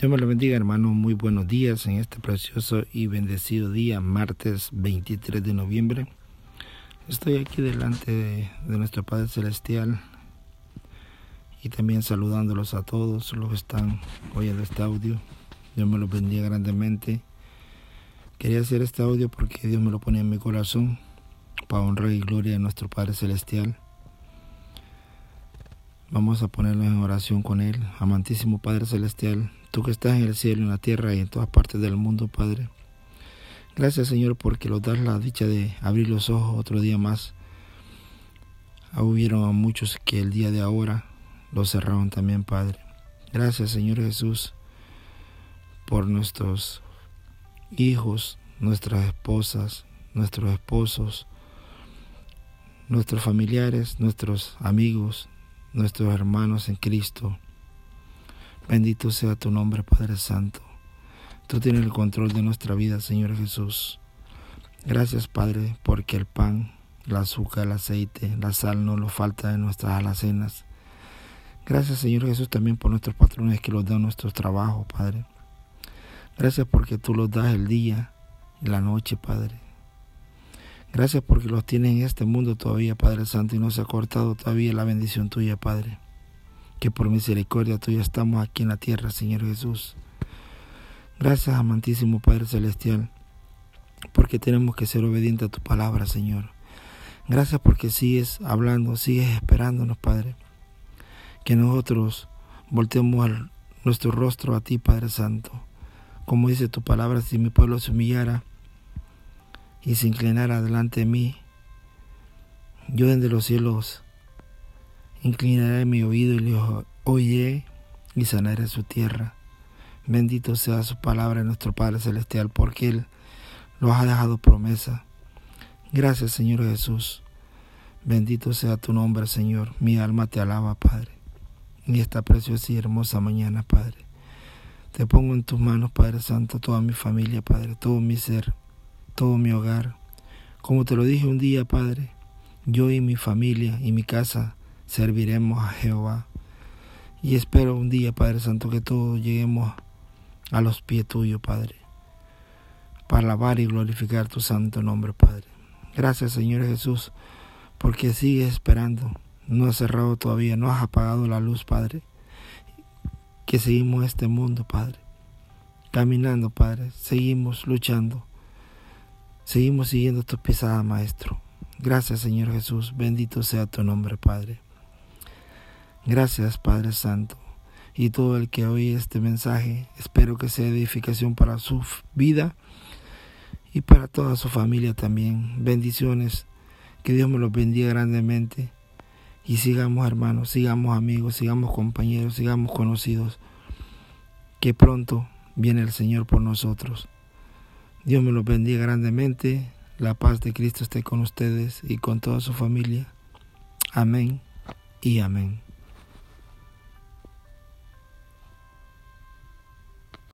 Dios me lo bendiga, hermano. Muy buenos días en este precioso y bendecido día, martes 23 de noviembre. Estoy aquí delante de, nuestro Padre Celestial y también saludándolos a todos los que están oyendo este audio. Dios me lo bendiga grandemente. Quería hacer este audio porque Dios me lo pone en mi corazón para honrar y gloria a nuestro Padre Celestial. Vamos a ponerlo en oración con Él. Amantísimo Padre Celestial, tú que estás en el cielo, en la tierra y en todas partes del mundo, Padre. Gracias, Señor, porque nos das la dicha de abrir los ojos otro día más. Hubieron a muchos que el día de ahora los cerraron también, Padre. Gracias, Señor Jesús, por nuestros hijos, nuestras esposas, nuestros esposos, nuestros familiares, nuestros amigos, nuestros hermanos en Cristo. Bendito sea tu nombre, Padre Santo. Tú tienes el control de nuestra vida, Señor Jesús. Gracias, Padre, porque el pan, el azúcar, el aceite, la sal no lo falta en nuestras alacenas. Gracias, Señor Jesús, también por nuestros patrones que los dan nuestros trabajos, Padre. Gracias porque tú los das el día y la noche, Padre. Gracias porque los tienes en este mundo todavía, Padre Santo, y no se ha cortado todavía la bendición tuya, Padre. Que por misericordia tuya estamos aquí en la tierra, Señor Jesús. Gracias, amantísimo Padre Celestial, porque tenemos que ser obedientes a tu palabra, Señor. Gracias porque sigues hablando, sigues esperándonos, Padre. Que nosotros volteemos nuestro rostro a ti, Padre Santo. Como dice tu palabra, si mi pueblo se humillara y se inclinara delante de mí, yo desde los cielos inclinaré mi oído y le oiré y sanaré su tierra. Bendito sea su palabra nuestro Padre Celestial, porque Él nos ha dejado promesa. Gracias, Señor Jesús. Bendito sea tu nombre, Señor. Mi alma te alaba, Padre. En esta preciosa y hermosa mañana, Padre. Te pongo en tus manos, Padre Santo, toda mi familia, Padre, todo mi ser todo mi hogar. Como te lo dije un día, Padre, yo y mi familia y mi casa serviremos a Jehová. Y espero un día, Padre Santo, que todos lleguemos a los pies tuyos, Padre, para alabar y glorificar tu santo nombre, Padre. Gracias, Señor Jesús, porque sigues esperando. No has cerrado todavía, no has apagado la luz, Padre. Que seguimos este mundo, Padre. Caminando, Padre. Seguimos luchando Seguimos siguiendo tus pisadas, Maestro. Gracias, Señor Jesús. Bendito sea tu nombre, Padre. Gracias, Padre Santo. Y todo el que oye este mensaje, espero que sea edificación para su vida y para toda su familia también. Bendiciones. Que Dios me los bendiga grandemente. Y sigamos hermanos, sigamos amigos, sigamos compañeros, sigamos conocidos. Que pronto viene el Señor por nosotros. Dios me los bendiga grandemente. La paz de Cristo esté con ustedes y con toda su familia. Amén y amén.